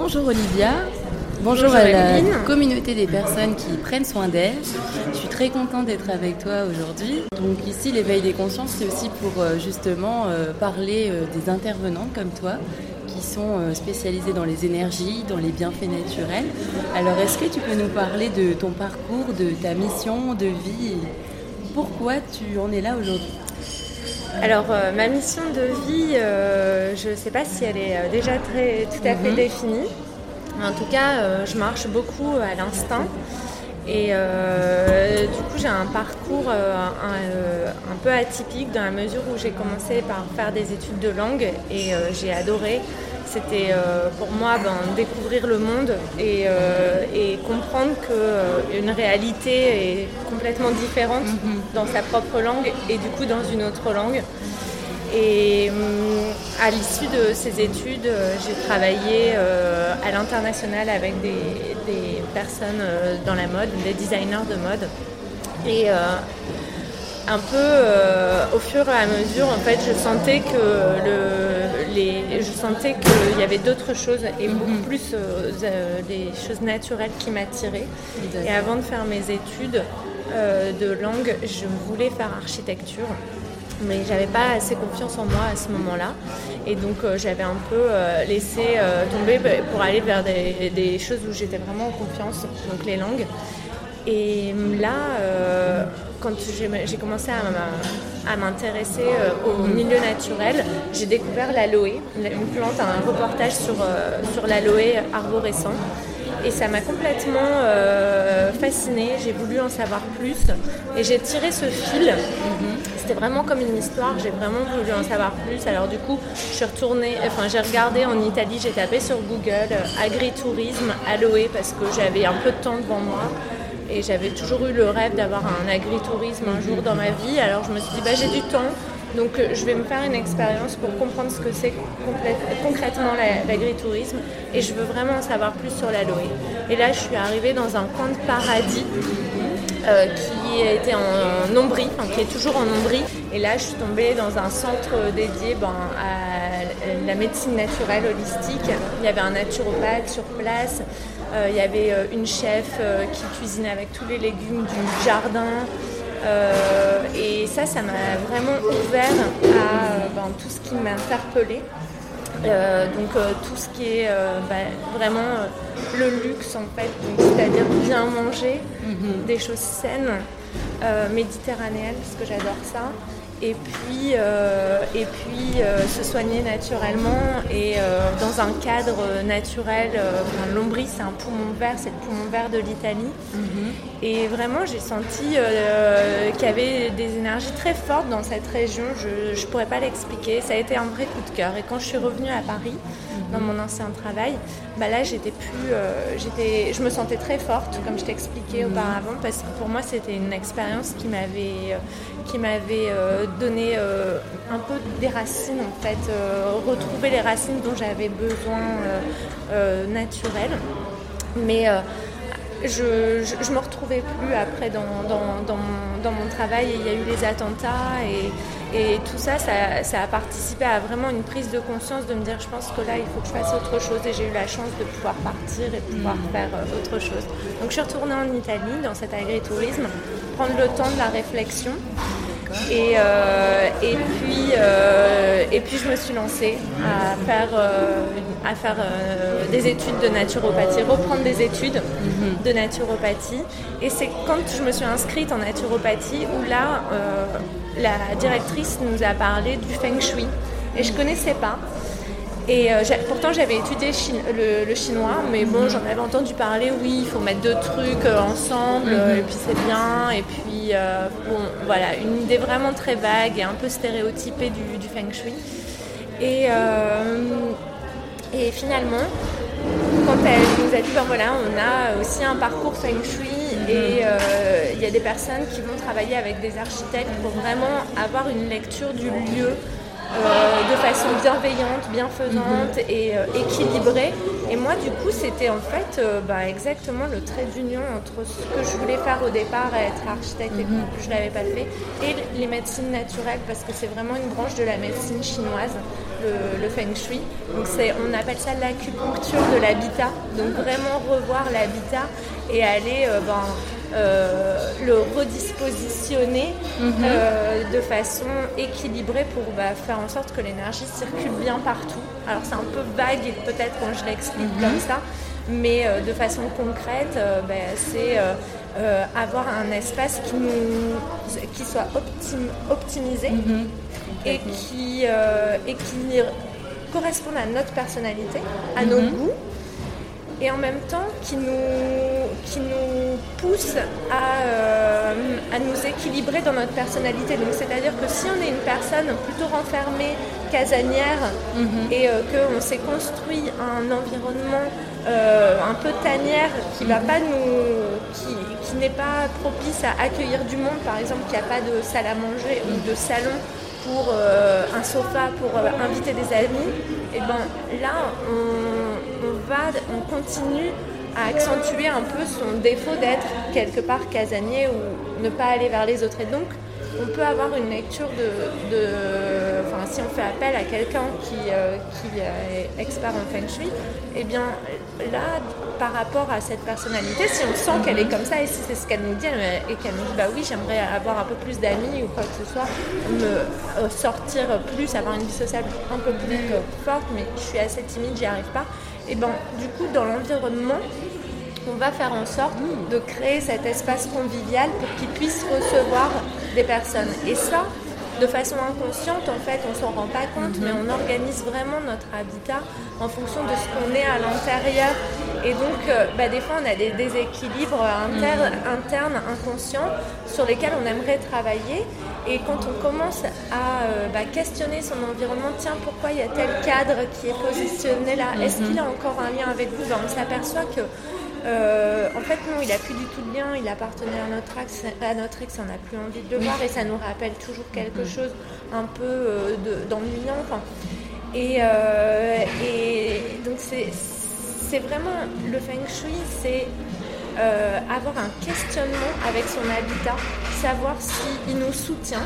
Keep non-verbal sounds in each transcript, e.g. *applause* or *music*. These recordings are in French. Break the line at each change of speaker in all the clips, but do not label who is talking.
Bonjour Olivia, bonjour, à la communauté des personnes qui prennent soin d'elles. Je suis très contente d'être avec toi aujourd'hui. Donc ici, l'éveil des consciences, c'est aussi pour euh, justement euh, parler euh, des intervenantes comme toi qui sont spécialisées dans les énergies, dans les bienfaits naturels. Alors est-ce que tu peux nous parler de ton parcours, de ta mission de vie? Et pourquoi tu en es là aujourd'hui?
Alors, ma mission de vie, je ne sais pas si elle est déjà très, tout à fait mhm. définie. En tout cas, je marche beaucoup à l'instinct. Et euh, du coup, j'ai un parcours euh, euh, un, peu atypique dans la mesure où j'ai commencé par faire des études de langue et j'ai adoré. C'était pour moi ben, découvrir le monde et, comprendre qu'une réalité est complètement différente mhm. dans sa propre langue et du coup dans une autre langue. Et à l'issue de ces études, euh, j'ai travaillé euh, à l'international avec des, personnes euh, dans la mode, des designers de mode. Et un peu au fur et à mesure, en fait, je sentais que le, les, je sentais qu'il y avait d'autres choses et mhm. beaucoup plus des choses naturelles qui m'attiraient. Et avant de faire mes études de langue, je voulais faire architecture mais j'avais pas assez confiance en moi à ce moment-là. Et donc euh, j'avais un peu euh, laissé euh, tomber pour aller vers des, choses où j'étais vraiment en confiance, donc les langues. Et là, quand j'ai commencé à m'intéresser au milieu naturel, j'ai découvert l'aloe, une plante, un reportage sur, sur l'aloe arborescent. Et ça m'a complètement fascinée, j'ai voulu en savoir plus et j'ai tiré ce fil c'était vraiment comme une histoire, j'ai vraiment voulu en savoir plus. Alors du coup, je suis retournée, enfin j'ai regardé en Italie, j'ai tapé sur Google euh, agritourisme, aloe, parce que j'avais un peu de temps devant moi. Et j'avais toujours eu le rêve d'avoir un agritourisme un jour dans ma vie. Alors je me suis dit, bah, j'ai du temps, donc euh, je vais me faire une expérience pour comprendre ce que c'est concrètement l'agritourisme et je veux vraiment en savoir plus sur l'aloe. Et là je suis arrivée dans un coin de paradis euh, qui était en Ombrie, qui est toujours en Ombrie. Et là, je suis tombée dans un centre dédié ben, à la médecine naturelle holistique. Il y avait un naturopathe sur place. Euh, il y avait euh, une chef qui cuisinait avec tous les légumes du jardin. et ça, ça m'a vraiment ouvert à ben, tout ce qui m'interpellait. Euh, donc euh, tout ce qui est euh, bah, vraiment le luxe en fait, c'est-à-dire bien manger, mhm. des choses saines, méditerranéennes, parce que j'adore ça et puis, euh, et puis euh, se soigner naturellement et euh, dans un cadre naturel. L'Ombrie, c'est un poumon vert, c'est le poumon vert de l'Italie. Mhm. Et vraiment, j'ai senti qu'il y avait des énergies très fortes dans cette région. Je ne pourrais pas l'expliquer. Ça a été un vrai coup de cœur. Et quand je suis revenue à Paris, dans mon ancien travail, bah là j'étais plus, euh, je me sentais très forte, comme je t'expliquais auparavant, parce que pour moi c'était une expérience qui m'avait, euh, qui m'avait euh, donné un peu des racines en fait, retrouver les racines dont j'avais besoin naturelles. Mais je ne me retrouvais plus après dans, dans, mon, dans, mon, travail. Il y a eu les attentats et, et tout ça, ça, a participé à vraiment une prise de conscience de me dire je pense que là, il faut que je fasse autre chose. Et j'ai eu la chance de pouvoir partir et pouvoir mm. faire euh, autre chose. Donc je suis retournée en Italie dans cet agritourisme, prendre le temps de la réflexion. Et, euh, et, puis, euh, et puis je me suis lancée à faire, à faire des études de naturopathie, reprendre des études mm-hmm. de naturopathie. Et c'est quand je me suis inscrite en naturopathie où là, la directrice nous a parlé du feng shui et je connaissais pas. Et euh, pourtant j'avais étudié le, chinois, mais bon j'en avais entendu parler, oui il faut mettre deux trucs euh, ensemble mhm. et puis c'est bien. Et puis euh, bon voilà, une idée vraiment très vague et un peu stéréotypée du, feng shui. Et, et finalement, quand elle nous a dit, ben voilà, on a aussi un parcours feng shui et euh, il y a des personnes qui vont travailler avec des architectes pour vraiment avoir une lecture du lieu de façon bienveillante, bienfaisante mhm. et euh, équilibrée. Et moi, du coup, c'était en fait bah, exactement le trait d'union entre ce que je voulais faire au départ, être architecte et mhm. que je ne l'avais pas fait, et les médecines naturelles, parce que c'est vraiment une branche de la médecine chinoise le, feng shui. Donc on appelle ça l'acupuncture de l'habitat. Donc vraiment revoir l'habitat et aller euh, ben, euh, le redispositionner mhm. euh, de façon équilibrée pour bah, faire en sorte que l'énergie circule bien partout. Alors c'est un peu vague peut-être quand je l'explique mhm. comme ça, mais de façon concrète, bah, c'est avoir un espace qui, nous, qui soit optimisé. Mhm et qui, euh, et qui correspondent à notre personnalité, à nos goûts, et en même temps qui nous, qui nous poussent à, euh, à nous équilibrer dans notre personnalité. Donc c'est-à-dire que si on est une personne plutôt renfermée, casanière, mhm. et euh, qu'on s'est construit un environnement un peu tanière qui va pas nous qui, qui n'est pas propice à accueillir du monde, par exemple, qui a pas de salle à manger ou de salon pour euh, un sofa pour euh, inviter des amis, et ben là on, va, on continue à accentuer un peu son défaut d'être quelque part casanier ou ne pas aller vers les autres. Et donc on peut avoir une lecture de, enfin si on fait appel à quelqu'un qui, euh, qui est expert en feng shui, eh bien là par rapport à cette personnalité, si on sent qu'elle est comme ça et si c'est ce qu'elle nous dit et qu'elle nous dit bah oui j'aimerais avoir un peu plus d'amis ou quoi que ce soit, me euh, sortir plus, avoir une vie sociale un peu plus forte, mais je suis assez timide, j'y arrive pas, et ben du coup dans l'environnement on va faire en sorte de créer cet espace convivial pour qu'ils puissent recevoir des personnes. Et ça, de façon inconsciente, en fait, on s'en rend pas compte, mais on organise vraiment notre habitat en fonction de ce qu'on est à l'intérieur. Et donc, euh, bah, des fois, on a des déséquilibres internes, inconscients, sur lesquels on aimerait travailler. Et quand on commence à euh, bah, questionner son environnement, tiens, pourquoi il y a tel cadre qui est positionné là? Est-ce qu'il a encore un lien avec vous? Ben, On s'aperçoit que euh, en fait, non, il n'a plus du tout de lien. Il appartenait à notre ex, à notre ex on n'a plus envie de le voir et ça nous rappelle toujours quelque chose un peu euh, d'ennuyant. Euh, et, donc, c'est vraiment le feng shui, c'est avoir un questionnement avec son habitat, savoir s'il nous soutient,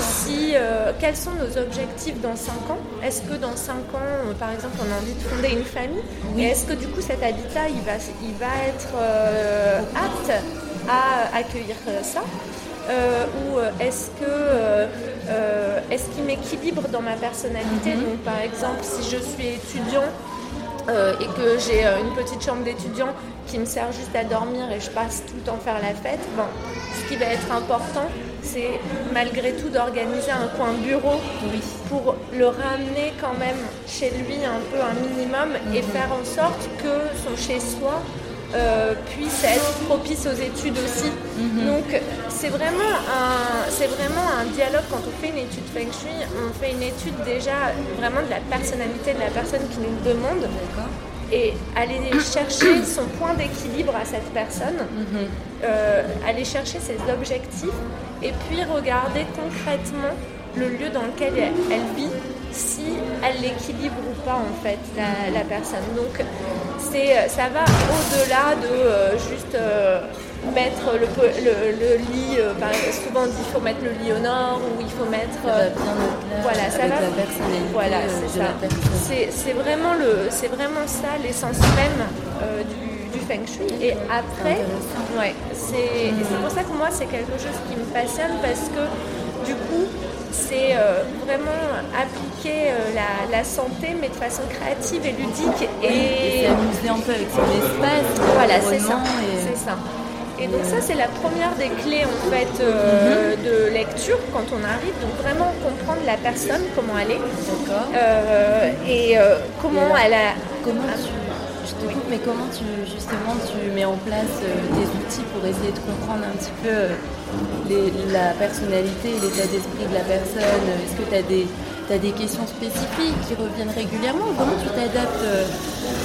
si, quels sont nos objectifs dans 5 ans. Est-ce que dans 5 ans, par exemple, on a envie de fonder une famille Et est-ce que du coup cet habitat, il va, il va être apte à accueillir ça euh, ou euh, est-ce que euh, est-ce qu'il m'équilibre dans ma personnalité mhm. Donc par exemple, si je suis étudiant et que j'ai une petite chambre d'étudiant qui me sert juste à dormir et je passe tout le temps faire la fête, bon, ce qui va être important, c'est malgré tout d'organiser un coin bureau pour le ramener quand même chez lui un peu un minimum et mhm. faire en sorte que son chez-soi euh, puisse être propice aux études aussi. Mhm. Donc c'est vraiment, un, vraiment un dialogue quand on fait une étude Feng Shui, on fait une étude déjà vraiment de la personnalité de la personne qui nous demande. Et aller chercher son point d'équilibre à cette personne, mhm. euh, aller chercher ses objectifs et puis regarder concrètement le lieu dans lequel elle vit si elle l'équilibre ou pas en fait la, personne. Donc ça va au-delà de euh, juste euh, mettre le, le, lit. Euh, souvent on dit qu'il faut mettre le lit au nord ou il faut mettre.
voilà, ça va.
voilà, c'est ça. C'est vraiment le, c'est vraiment ça l'essence même du, du, feng shui. Et après, ouais, c'est pour ça que moi c'est quelque chose qui me passionne parce que du coup c'est euh, vraiment appliquer euh, la, santé, mais de façon créative et ludique.
Et, s'amuser un peu avec son espace.
Voilà, c'est ça. Et... ça. Et donc ça, c'est la première des clés en fait euh, mhm. de lecture quand on arrive. Donc vraiment comprendre la personne, comment elle est. D'accord. et comment elle a...
Comment tu mais comment tu justement tu mets en place euh, des outils pour essayer de comprendre un petit peu euh, la personnalité et l'état d'esprit de la personne? Est-ce que tu as des, tu as des questions spécifiques qui reviennent régulièrement? Comment tu t'adaptes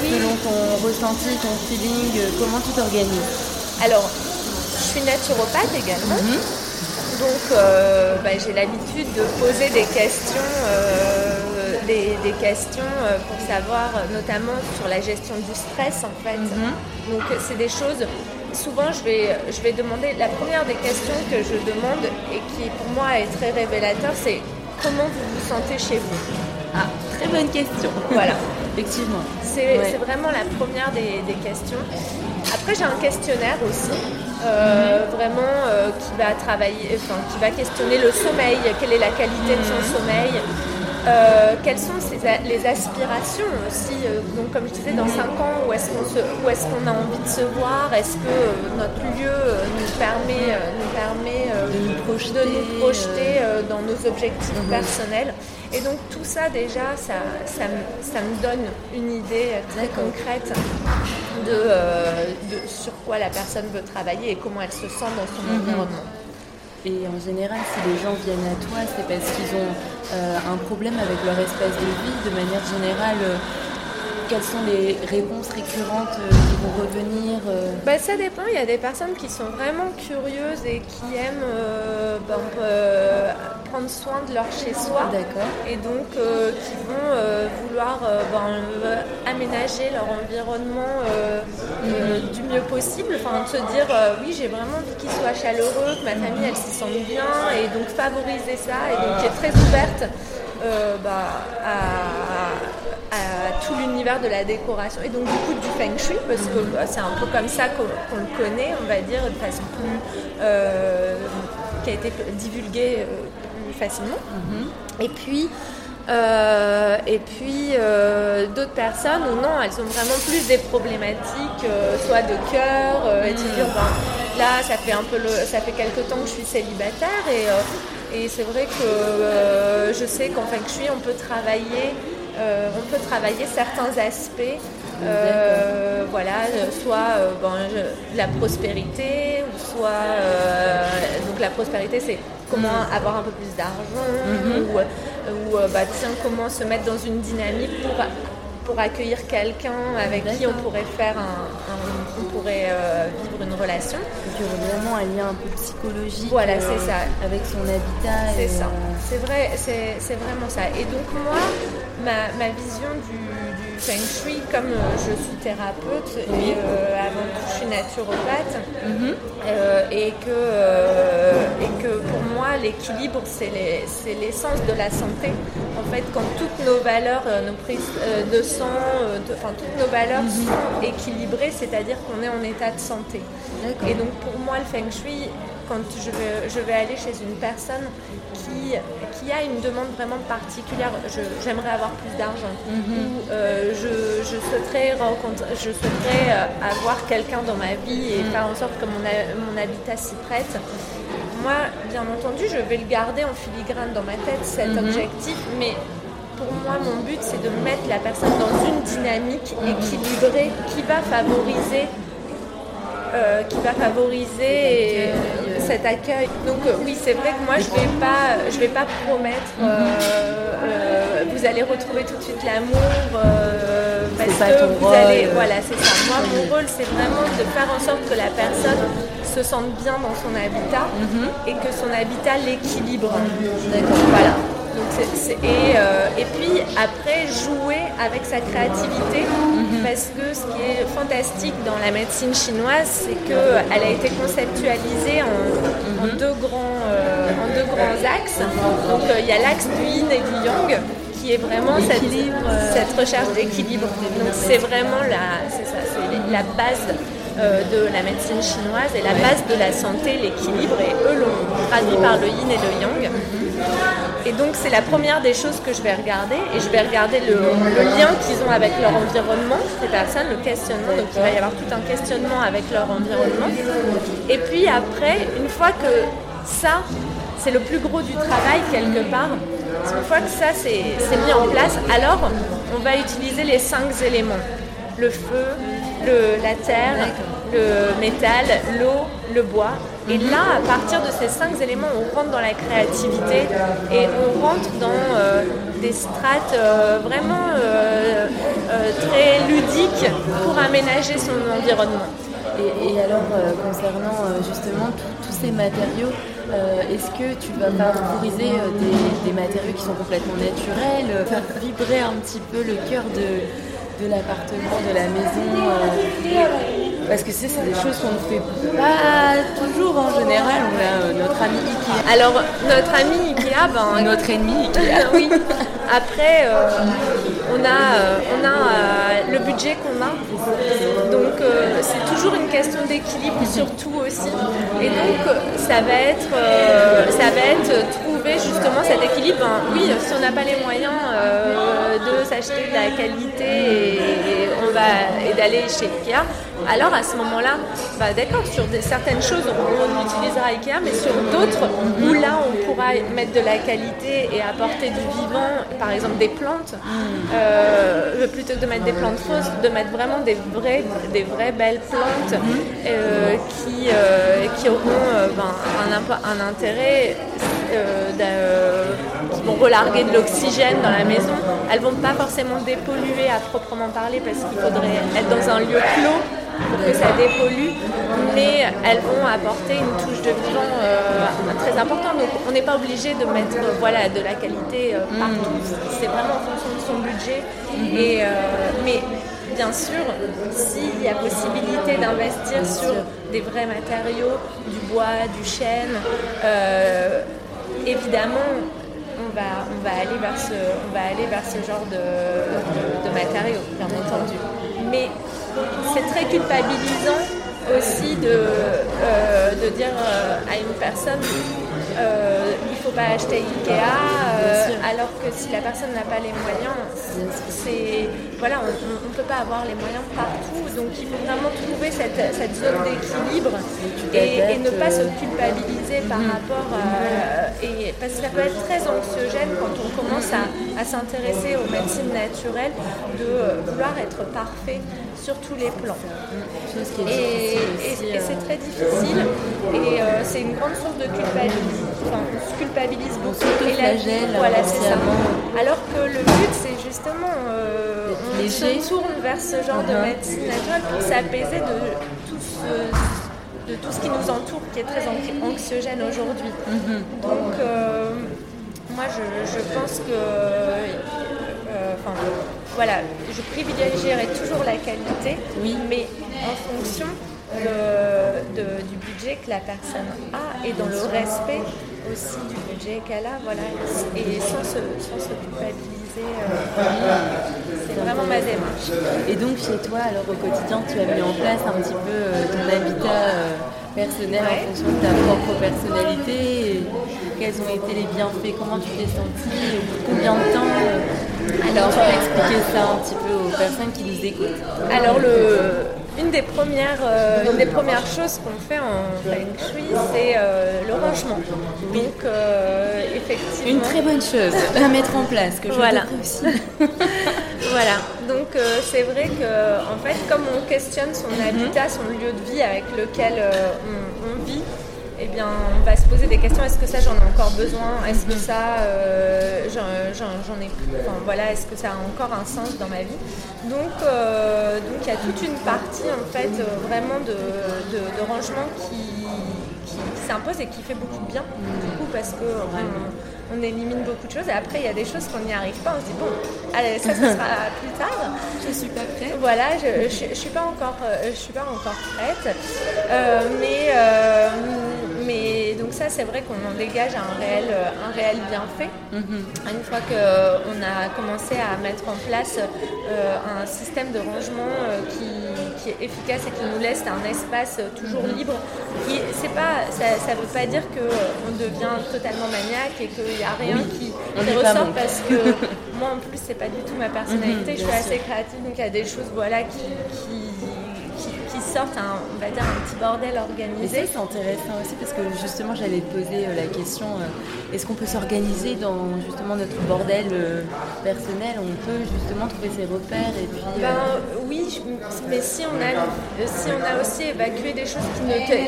selon ton ressenti, ton feeling? Comment tu t'organises?
Alors, je suis naturopathe également. Mhm. Donc, bah, j'ai l'habitude de poser des questions des, questions euh, pour savoir, euh, notamment sur la gestion du stress en fait. Mhm. Donc c'est des choses, souvent je vais, je vais demander, la première des questions que je demande et qui pour moi est très révélateur, c'est comment vous vous sentez chez vous?
Ah, très bonne question. *laughs*
Voilà.
Effectivement.
C'est vraiment la première des, questions. Après, j'ai un questionnaire aussi, euh, mhm. vraiment qui va travailler, enfin, qui va questionner le sommeil, quelle est la qualité de son mhm. sommeil, euh, quelles sont les aspirations aussi euh, Donc, comme je disais, dans 5 ans, où est-ce qu'on est a envie de se voir? Est-ce que euh, notre lieu nous permet, nous permet de, nous projeter, dans nos objectifs mhm. personnels? Et donc, tout ça, déjà, ça, ça, ça me donne une idée très concrète de, sur quoi la personne veut travailler et comment elle se sent dans son mhm. environnement.
Et en général, si les gens viennent à toi, c'est parce qu'ils ont euh, un problème avec leur espace de vie. De manière générale, euh, quelles sont les réponses récurrentes euh, qui vont revenir
bah, Ça dépend. Il y a des personnes qui sont vraiment curieuses et qui aiment ben, prendre soin de leur chez-soi. Et donc qui vont vouloir ben, aménager leur environnement du mieux possible. Enfin, de se dire oui, j'ai vraiment envie qu'il soit chaleureux, que ma famille elle s'y sente bien et donc favoriser ça et donc qui est très ouverte bah, à, tout l'univers de la décoration et donc du coup du feng shui parce que bah, c'est un peu comme ça qu'on le connaît, on va dire, de façon plus euh, qui a été divulguée euh, plus facilement. Mm-hmm. Et puis euh, et puis d'autres personnes où non, elles ont vraiment plus des problématiques, soit de cœur, et de dire ben, là ça fait un peu le, ça fait quelques temps que je suis célibataire et et c'est vrai que je sais qu'en feng shui on peut travailler euh, on peut travailler certains aspects, euh, voilà, soit euh, la prospérité, ou soit donc la prospérité c'est comment mm. avoir un peu plus d'argent, mm-hmm. ou, bah, tiens comment se mettre dans une dynamique pour pour accueillir quelqu'un avec qui on pourrait faire un, on pourrait vivre une relation.
Donc il y aurait vraiment un lien un peu psychologique.
Voilà, c'est ça.
Avec son habitat.
C'est ça. C'est vrai, c'est vraiment ça. Et donc moi, ma, vision du, feng shui, comme euh, je suis thérapeute et euh, avant tout je suis naturopathe, mhm. euh, et, que, et que pour moi l'équilibre c'est l'essence de la santé. En fait, quand toutes nos valeurs, nos prises de sang, enfin toutes nos valeurs mhm. sont équilibrées, c'est-à-dire qu'on est en état de santé. Et donc pour moi le feng shui, quand je vais, je vais aller chez une personne qui, qui a une demande vraiment particulière, j'aimerais avoir plus d'argent, mhm. ou euh, je, je, souhaiterais, rencontrer, je souhaiterais euh, avoir quelqu'un dans ma vie et mhm. faire en sorte que mon, mon habitat s'y prête. Moi, bien entendu, je vais le garder en filigrane dans ma tête, cet mhm. objectif, mais pour moi, mon but, c'est de mettre la personne dans une dynamique équilibrée qui va favoriser euh, qui va favoriser cet accueil. Donc euh, oui, c'est vrai que moi je vais pas, je vais pas promettre. Euh, vous allez retrouver tout de suite l'amour parce que vous allez. Voilà, c'est ça. Moi, mon rôle, c'est vraiment de faire en sorte que la personne se sente bien dans son habitat mhm. et que son habitat l'équilibre. Voilà. Euh, et, puis après, jouer avec sa créativité, mhm. parce que ce qui est fantastique dans la médecine chinoise, c'est qu'elle a été conceptualisée en, mhm. deux, grands, euh, en deux grands axes. Donc euh, il y a l'axe du yin et du yang, qui est vraiment cette, cette recherche d'équilibre. Donc c'est vraiment la, ça, la base de la médecine chinoise et la base de la santé, l'équilibre, et eux l'ont traduit par le yin et le yang. Et donc c'est la première des choses que je vais regarder et je vais regarder le, lien qu'ils ont avec leur environnement, ces personnes, le questionnement. Donc il va y avoir tout un questionnement avec leur environnement. Et puis après, une fois que ça, c'est le plus gros du travail quelque part, une fois que ça c'est mis en place, alors on va utiliser les cinq éléments. Le feu, la terre, le métal, l'eau, le bois Et là, à partir de ces cinq éléments, on rentre dans la créativité et on rentre dans des strates vraiment très ludiques pour aménager son environnement.
Et, alors, concernant justement tous ces matériaux, est-ce que tu vas favoriser des, matériaux qui sont complètement naturels, faire vibrer un petit peu le cœur de l'appartement, de la maison. Euh, parce que c'est des choses qu'on ne fait pas toujours en général. On a euh, notre ami Ikea.
Alors, notre ami Ikea, ben, *laughs*
notre ennemi Ikea. *laughs*
oui. Après, euh, on a, on a le budget qu'on a. Donc, c'est toujours une question d'équilibre, surtout aussi. Et donc, ça va être, ça va être trouver justement cet équilibre. oui, si on n'a pas les moyens de s'acheter de la qualité et, on va et d'aller chez Ikea, alors à ce moment-là, bah, d'accord, sur certaines choses on, utilisera Ikea, mais sur d'autres où là on pourra mettre de la qualité et apporter du vivant, par exemple des plantes, euh, plutôt que de mettre des plantes fausses, de mettre vraiment des vraies, des vraies belles plantes euh, qui, euh, qui auront ben, un, un, intérêt qui vont relarguer de l'oxygène dans la maison. Elles vont pas forcément dépolluer à proprement parler parce qu'il faudrait être dans un lieu clos pour que ça dépollue, mais elles vont apporter une touche de vivant euh, très importante. Donc on n'est pas obligé de mettre voilà, de la qualité euh, partout, c'est vraiment en fonction de son budget. Et, euh, mais bien sûr, s'il y a possibilité d'investir sur des vrais matériaux, du bois, du chêne, évidemment, on va, on, va aller vers ce, on va aller vers ce genre de, de, de matériaux, bien entendu. Mais c'est très culpabilisant aussi de, euh, de dire euh, à une personne euh, il ne faut pas acheter Ikea, alors que si la personne n'a pas les moyens, c'est voilà, on ne peut pas avoir les moyens partout, donc il faut vraiment trouver cette, cette zone d'équilibre et, ne pas se culpabiliser par mm. rapport à, et parce que ça peut être très anxiogène quand on commence à, à s'intéresser aux médecines naturelles de vouloir être parfait sur tous les plans. et, c'est très difficile et euh, c'est une grande source de culpabilité. Enfin, on se culpabilise beaucoup.
Et la,
voilà, c'est ça. Alors que le but, c'est justement, euh, on se tourne vers ce genre de uh-huh. médecine naturelle pour s'apaiser de tout ce de tout ce qui nous entoure, qui est très anxiogène aujourd'hui. Mm-hmm. Donc, euh, moi, je, pense que, voilà, je privilégierai toujours la qualité, oui. mais en fonction du budget que la personne a et dans le respect aussi du budget qu'elle a, voilà, et sans se, culpabiliser. Euh, c'est vraiment ma démarche.
Et donc chez toi, alors au quotidien, tu as mis en place un petit peu euh, ton habitat euh, personnel en fonction de ta propre personnalité. quels ont été les bienfaits? Comment tu t'es sentie? Combien de temps alors, tu peux expliquer ça un petit peu aux personnes qui nous écoutent
Alors, le, une, des premières, euh, une des premières choses qu'on fait en Feng Shui, c'est euh, le rangement. Donc, euh, effectivement.
Une très bonne chose à mettre en place, que je
voilà.
aussi. *laughs*
voilà. Donc, c'est vrai que, en fait, comme on questionne son mhm. habitat, son lieu de vie avec lequel on vit, eh bien, on va se poser des questions. Est-ce que ça, j'en ai encore besoin? Est-ce que ça, euh, j'en ai enfin, voilà, Est-ce que ça a encore un sens dans ma vie? Donc, euh, donc il y a toute une partie, en fait, euh, vraiment de, rangement qui, s'impose et qui fait beaucoup de bien, du coup, parce que on, élimine beaucoup de choses. Et après, il y a des choses qu'on n'y arrive pas. On se dit, bon, allez, ça, ce sera *laughs* plus tard.
Je suis pas prête.
Voilà, je ne suis, pas encore, je suis pas encore prête. mais mais donc ça, c'est vrai qu'on en dégage un réel, euh, un réel bienfait. Mhm. Une fois qu'on a commencé à mettre en place euh, un système de rangement euh, qui, est efficace et qui nous laisse un espace toujours mhm. libre, c'est pas, ça ne veut pas dire qu'on devient totalement maniaque et qu'il n'y a rien qui, ressort parce que *laughs* moi en plus c'est pas du tout ma personnalité, mhm, je suis assez créative donc il y a des choses voilà, qui sorte un, on va dire, un petit bordel organisé.
c'est intéressant aussi parce que justement j'allais te poser euh, la question euh, est-ce qu'on peut s'organiser dans justement notre bordel euh, personnel? On peut justement trouver ses repères et puis.
Ben, oui, mais si on a si on a aussi évacué des choses qui ne qui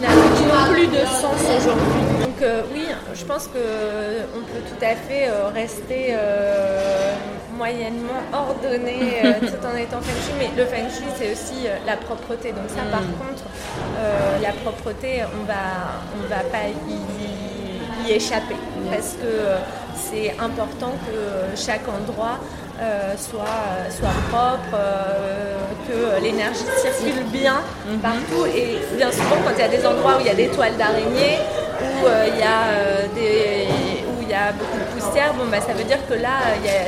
n'a plus de sens aujourd'hui. Donc euh, oui, je pense qu'on peut tout à fait rester euh, moyennement ordonné *laughs* tout en étant feng shui, mais le feng shui c'est aussi la propreté. Donc ça par mm. contre, la propreté, on va, on va pas y, y échapper parce que c'est important que chaque endroit euh, soit, soit propre, euh, que l'énergie circule bien mhm. partout. Et bien souvent, quand il y a des endroits où il y a des toiles d'araignée, où euh, il y a des où il y a beaucoup bon, bah, ça veut dire que là,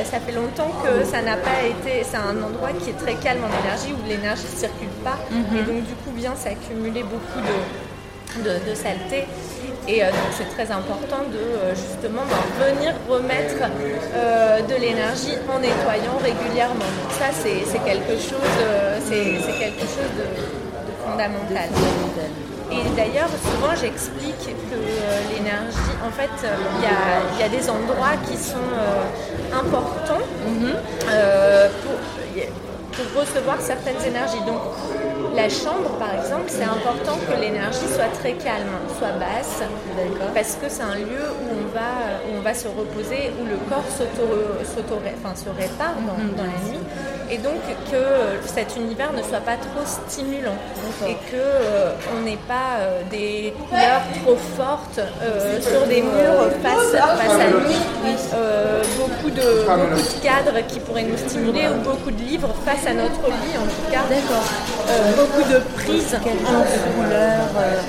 ça fait longtemps que ça n'a pas été. C'est un endroit qui est très calme en énergie, où l'énergie ne circule pas. Mhm. Et donc, du coup, vient s'accumuler beaucoup de, de, de saleté. Et euh, donc c'est très important de euh, justement venir remettre euh, de l'énergie en nettoyant régulièrement. Donc ça c'est quelque chose, c'est quelque chose de, fondamental. Et d'ailleurs, souvent j'explique que l'énergie, en fait, il y, a, des endroits qui sont importants mhm. pour, pour, recevoir certaines énergies. Donc la chambre, par exemple, c'est important que l'énergie soit très calme, soit basse, parce que c'est un lieu où on va, on va se reposer, où le corps enfin, se répare mhm. dans, la nuit, et donc que cet univers ne soit pas trop stimulant, et que euh, on n'ait pas euh, des couleurs trop fortes euh, sur des murs face, face à nous, beaucoup, de, beaucoup de cadres qui pourraient nous stimuler, ou beaucoup de livres face à notre lit en tout cas. D'accord beaucoup de prises.
Quel genre de couleurs euh,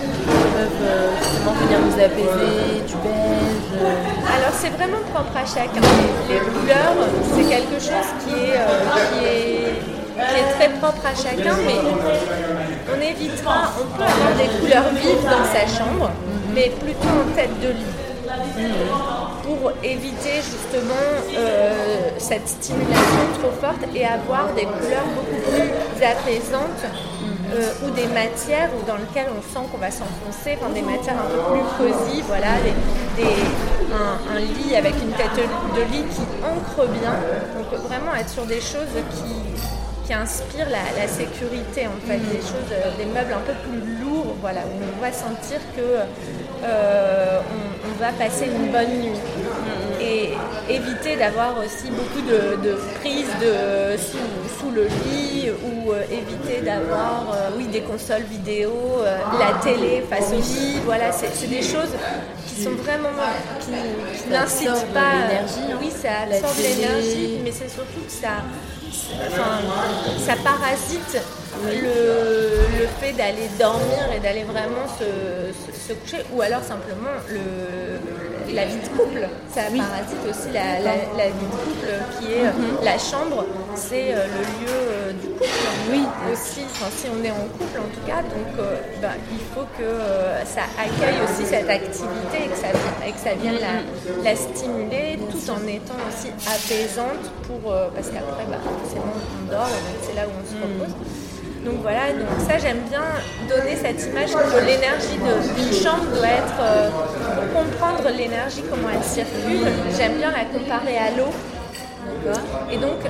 peuvent euh, justement venir nous apaiser Du beige euh
Alors c'est vraiment propre à chacun. Les, couleurs, c'est quelque chose qui est, qui est, qui est très propre à chacun, mais on évitera, on peut avoir des couleurs vives dans sa chambre, mais plutôt en tête de lit. Pour éviter justement cette stimulation trop forte et avoir des couleurs beaucoup plus apaisantes euh, ou des matières dans lesquelles on sent qu'on va s'enfoncer, des matières un peu plus cosy, voilà, un, lit avec une tête de lit qui ancre bien. Donc vraiment être sur des choses qui, inspirent la, sécurité en fait, des choses, euh, des meubles un peu plus lourds, voilà, où on va sentir que euh, on, va passer une bonne nuit et éviter d'avoir aussi beaucoup de, prises de, sous, le lit ou euh, éviter d'avoir euh, oui, des consoles vidéo, la télé face au lit. Voilà, c'est des choses qui sont vraiment qui, n'incitent pas
l'énergie.
Hein. Oui, ça absorbe l'énergie, mais c'est surtout que ça, ça parasite le, fait d'aller dormir et d'aller vraiment se, coucher, ou alors simplement le, la vie de couple. Ça parasite aussi la, vie de couple qui est mhm. la chambre, c'est euh, le lieu euh, du couple. Oui, aussi, si on est en couple en tout cas, donc euh, bah, il faut que ça accueille aussi cette activité et que ça, et que ça vienne la, stimuler tout en étant aussi apaisante pour, parce qu'après, bah, forcément, on dort, c'est là où on se mhm. repose. Donc voilà, donc ça j'aime bien donner cette image que l'énergie d'une chambre doit être, euh, pour comprendre l'énergie, comment elle circule, j'aime bien la comparer à l'eau. Et donc,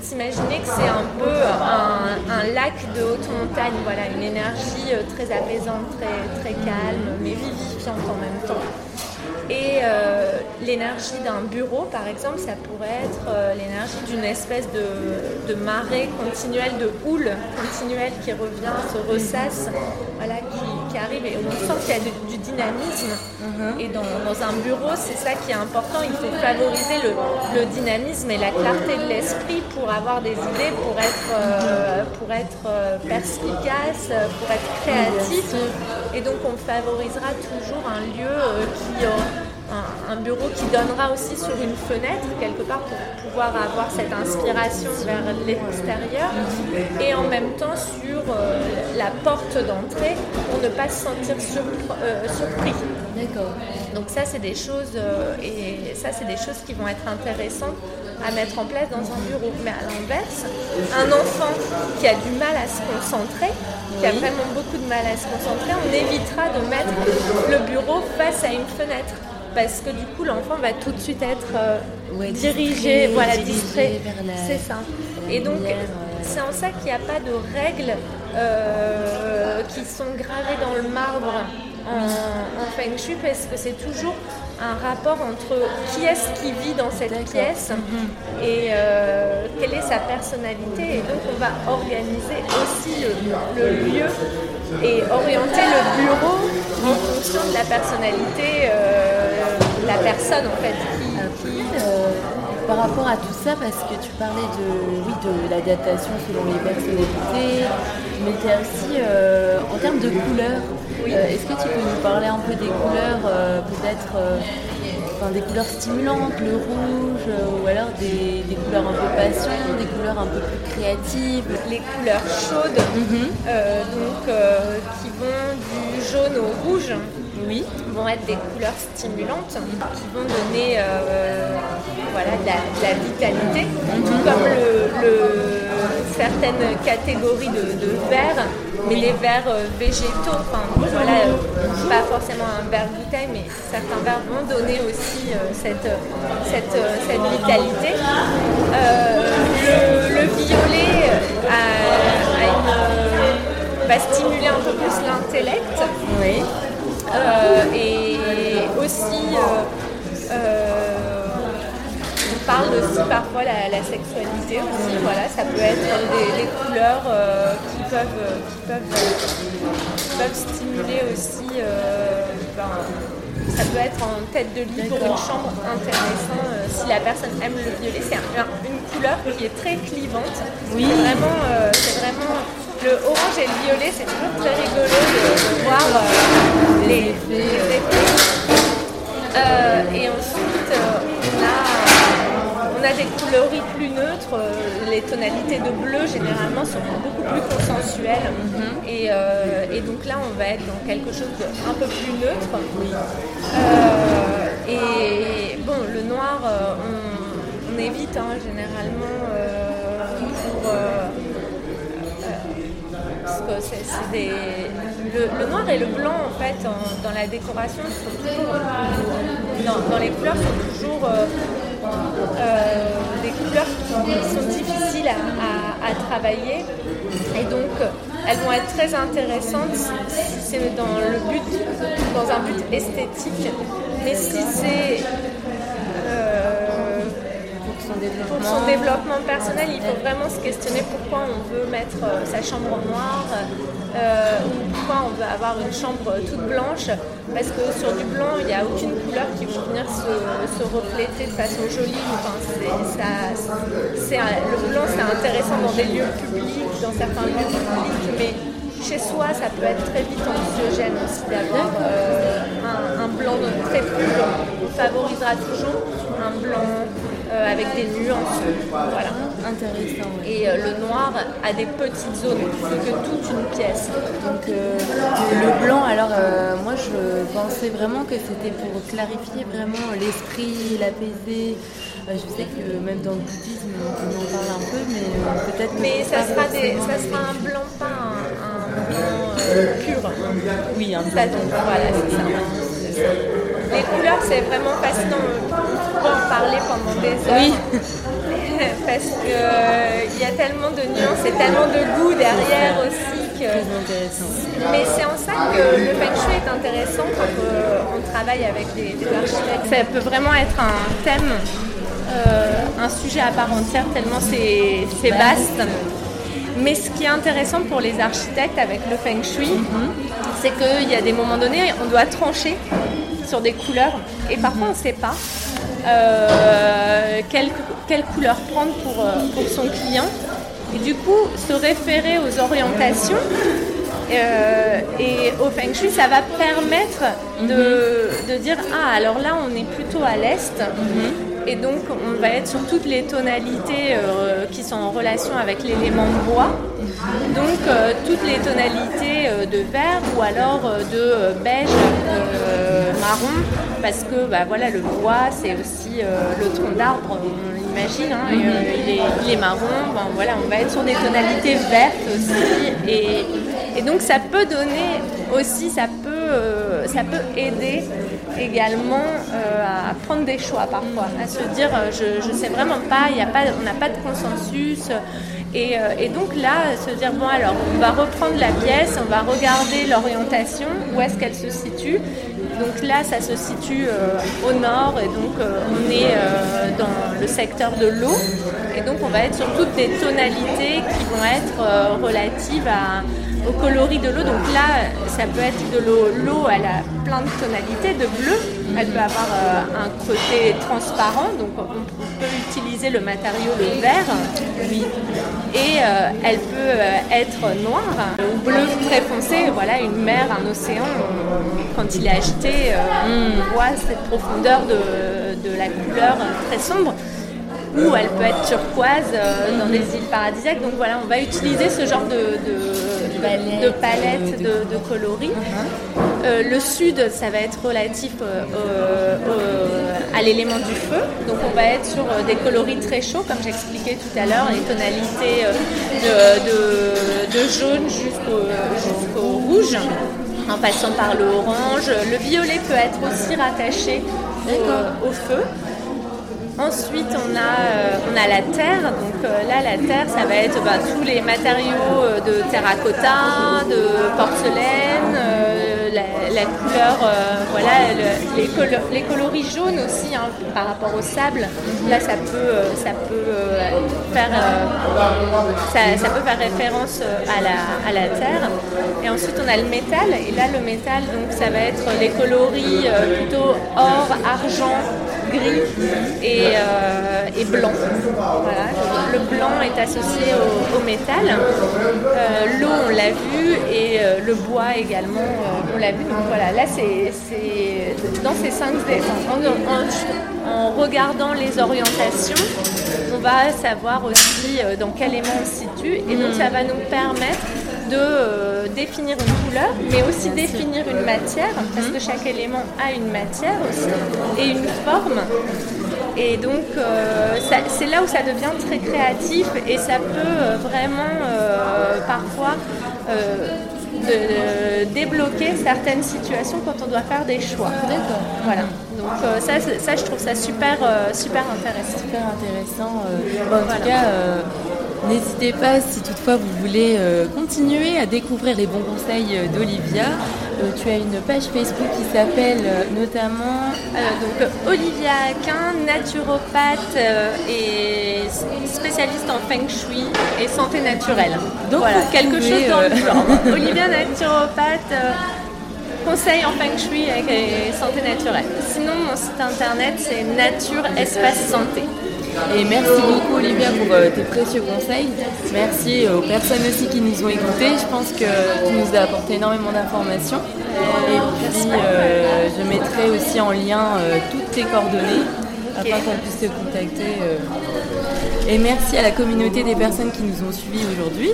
s'imaginer que c'est un peu un, lac de haute montagne, voilà, une énergie euh, très apaisante, très, très calme, mais vivifiante en même temps. Et euh, l'énergie d'un bureau, par exemple, ça pourrait être euh, l'énergie d'une espèce de, marée continuelle, de houle continuelle qui revient, se ressasse, voilà, qui, arrive. Et on sent qu'il y a du, dynamisme. Mhm. Et dans, un bureau, c'est ça qui est important. Il faut favoriser le, dynamisme et la clarté de l'esprit pour avoir des idées, pour être, euh, pour être perspicace, pour être créatif. Et donc, on favorisera toujours un lieu qui un, bureau qui donnera aussi sur une fenêtre quelque part pour pouvoir avoir cette inspiration vers l'extérieur et en même temps sur euh, la porte d'entrée pour ne pas se sentir euh, surpris.
D'accord.
Donc ça c'est des choses euh, et ça c'est des choses qui vont être intéressantes à mettre en place dans un bureau. Mais à l'inverse, un enfant qui a du mal à se concentrer, qui a vraiment beaucoup de mal à se concentrer, on évitera de mettre le bureau face à une fenêtre parce que du coup l'enfant va tout de suite être euh, dirigé, voilà, distrait. C'est ça. Et donc c'est en ça qu'il n'y a pas de règle qui sont gravés dans le marbre en, feng shui parce que c'est toujours un rapport entre qui est-ce qui vit dans cette pièce mhm. et euh, quelle est sa personnalité. Et donc on va organiser aussi le, lieu et orienter le bureau en fonction de la personnalité euh, la personne en fait.
Euh, par rapport à tout ça, parce que tu parlais de, oui, de l'adaptation selon les personnalités, mais tu as aussi en termes de couleurs, euh, est-ce que tu peux nous parler un peu des couleurs, euh, peut-être euh, des couleurs stimulantes, le rouge, ou alors des, couleurs un peu passion, des couleurs un peu plus créatives?
Les couleurs chaudes, mhm. donc, qui vont du jaune au rouge. Oui. vont être des couleurs stimulantes qui vont donner voilà, de, la, vitalité, mhm. tout comme le certaines catégories de, verres, mais des verres euh, végétaux. Enfin, voilà, euh, pas forcément un verre bouteille, mais certains verres vont donner aussi euh, cette, cette, cette, vitalité. le, et aussi parle aussi parfois la, la sexualité aussi. Voilà, ça peut être des, couleurs euh, qui, peuvent, qui, peuvent, peuvent, stimuler aussi. Euh, ben, ça peut être en tête de lit pour une chambre intéressant euh, si la personne aime le violet. C'est une couleur qui est très clivante. Oui. Vraiment, c'est vraiment le orange et le violet, c'est toujours très rigolo de, voir les, effets. et ensuite, on a on a des coloris plus neutres. Euh, les tonalités de bleu, généralement, sont beaucoup plus consensuelles. Mhm. Euh, et, donc là, on va être dans quelque chose d'un peu plus neutre. Euh, et bon, le noir, on, évite hein, généralement pour. Le, noir et le blanc, en fait, dans la décoration, sont toujours, dans, les couleurs, sont toujours euh, des couleurs qui sont difficiles à, travailler. Et donc, elles vont être très intéressantes si c'est dans le but, dans un but esthétique. Mais si c'est pour son développement personnel, il faut vraiment se questionner pourquoi on veut mettre euh, sa chambre noire euh, ou pourquoi on veut avoir une chambre toute blanche. Parce que sur du blanc, il n'y a aucune couleur qui va venir se, refléter de façon jolie. Enfin, le blanc, c'est intéressant dans des lieux publics, dans certains lieux publics, mais chez soi, ça peut être très vite anxiogène aussi d'avoir euh, un, un, blanc très pur. favorisera toujours un blanc euh, avec des nuances. Voilà.
Intéressant.
Et euh, le noir a des petites zones plus que toute une pièce.
Donc euh, le blanc, alors moi je pensais vraiment que c'était pour clarifier vraiment l'esprit, l'apaiser. je sais que même dans le bouddhisme on en parle un peu, mais peut-être.
Mais ça sera, des, ça sera un blanc pas un, blanc pur.
Oui, un blanc.
voilà, c'est ça. Les couleurs, c'est vraiment fascinant. On pourrait en parler pendant des heures. Oui. *laughs* Parce qu'il euh, y a tellement de nuances et tellement de goût derrière aussi. Que... Mais c'est en ça que le feng shui est intéressant quand euh, on travaille avec des, architectes. Ça peut vraiment être un thème, euh, un sujet à part entière, tellement c'est vaste. Mais ce qui est intéressant pour les architectes avec le feng shui, mhm. c'est qu'il y a des moments donnés, on doit trancher sur des couleurs et parfois on ne sait pas euh, quelle, quelle, couleur prendre pour, euh, pour, son client. Et du coup, se référer aux orientations euh, et au feng shui, ça va permettre de, de, dire Ah, alors là, on est plutôt à l'est. Mhm. Et donc, on va être sur toutes les tonalités euh, qui sont en relation avec l'élément bois. Donc, euh, toutes les tonalités euh, de vert ou alors de beige, marron, parce que bah, voilà, le bois, c'est aussi le tronc d'arbre, on l'imagine, hein, il, est, marron. voilà, on va être sur des tonalités vertes aussi. Et, et donc, ça peut donner aussi, ça peut, ça peut aider également euh, à prendre des choix parfois, à se dire euh, je ne sais vraiment pas, y a pas on n'a pas de consensus, Et, et, donc là, se dire, bon alors, on va reprendre la pièce, on va regarder l'orientation, où est-ce qu'elle se situe. Donc là, ça se situe au nord, et donc on est dans le secteur de l'eau. Et donc on va être sur toutes des tonalités qui vont être relatives à au coloris de l'eau. Donc là, ça peut être de l'eau. L'eau, a plein de tonalités de bleu. Elle peut avoir euh, un côté transparent, donc on, peut utiliser le matériau le vert. Oui. Et euh, elle peut euh, être noire ou bleu très foncé. Voilà, une mer, un océan, quand il est agité, on voit cette profondeur de, la couleur très sombre ou elle peut être turquoise dans des îles paradisiaques. Donc voilà, on va utiliser ce genre de palette de, coloris. Euh, le sud, ça va être relatif euh, à l'élément du feu. Donc on va être sur euh, des coloris très chauds, comme j'expliquais tout à l'heure, les tonalités de, jaune jusqu'au rouge, en passant par le orange. Le violet peut être aussi rattaché au feu. Ensuite, on a, euh, on a la terre. Donc euh, là, la terre, ça va être bah, tous les matériaux euh, de terracotta, de porcelaine, la, couleur, voilà, les, coloris jaunes aussi hein, par rapport au sable. Là, ça peut, ça peut faire, ça, peut faire référence à la, à la terre. Et ensuite, on a le métal. Et là, le métal, donc ça va être les coloris plutôt or, argent gris euh, et, blanc. Le blanc est associé au, métal. Euh, l'eau, on l'a vu, et euh, le bois également, on l'a vu. Donc voilà, là, c'est dans ces cinq en, en, regardant les orientations, on va savoir aussi dans quel aimant on se situe, et donc ça va nous permettre de définir une couleur, mais aussi définir une matière, parce que chaque élément a une matière aussi, et une forme. Et donc, euh, c'est là où ça devient très créatif et ça peut euh, vraiment euh, parfois débloquer certaines situations quand on doit faire des choix.
D'accord.
Voilà. Donc ça, ça, je trouve ça super, super intéressant.
Super intéressant. en tout cas, N'hésitez pas, si toutefois vous voulez euh, continuer à découvrir les bons conseils euh, d'Olivia. Euh, tu as une page Facebook qui s'appelle notamment
donc, Olivia Aquin, naturopathe et spécialiste en feng shui et santé naturelle. Donc voilà, quelque chose dans le genre. *laughs* Olivia naturopathe conseil en feng shui et santé naturelle. Sinon, mon site internet c'est Nature Espace Santé.
Et merci beaucoup Olivia pour euh, tes précieux conseils. Merci aux personnes aussi qui nous ont écoutés. Je pense que tu nous as apporté énormément d'informations. Et puis euh, je mettrai aussi en lien euh, toutes tes coordonnées afin qu'on puisse te contacter. Et merci à la communauté des personnes qui nous ont suivis aujourd'hui.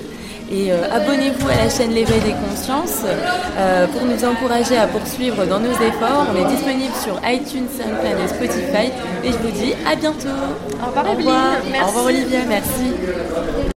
Et euh, abonnez-vous à la chaîne L'éveil des consciences euh, pour nous encourager à poursuivre dans nos efforts. On est disponible sur iTunes, SoundCloud et Spotify. Et je vous dis à bientôt.
Au revoir, Au revoir,
Au revoir Olivia, merci.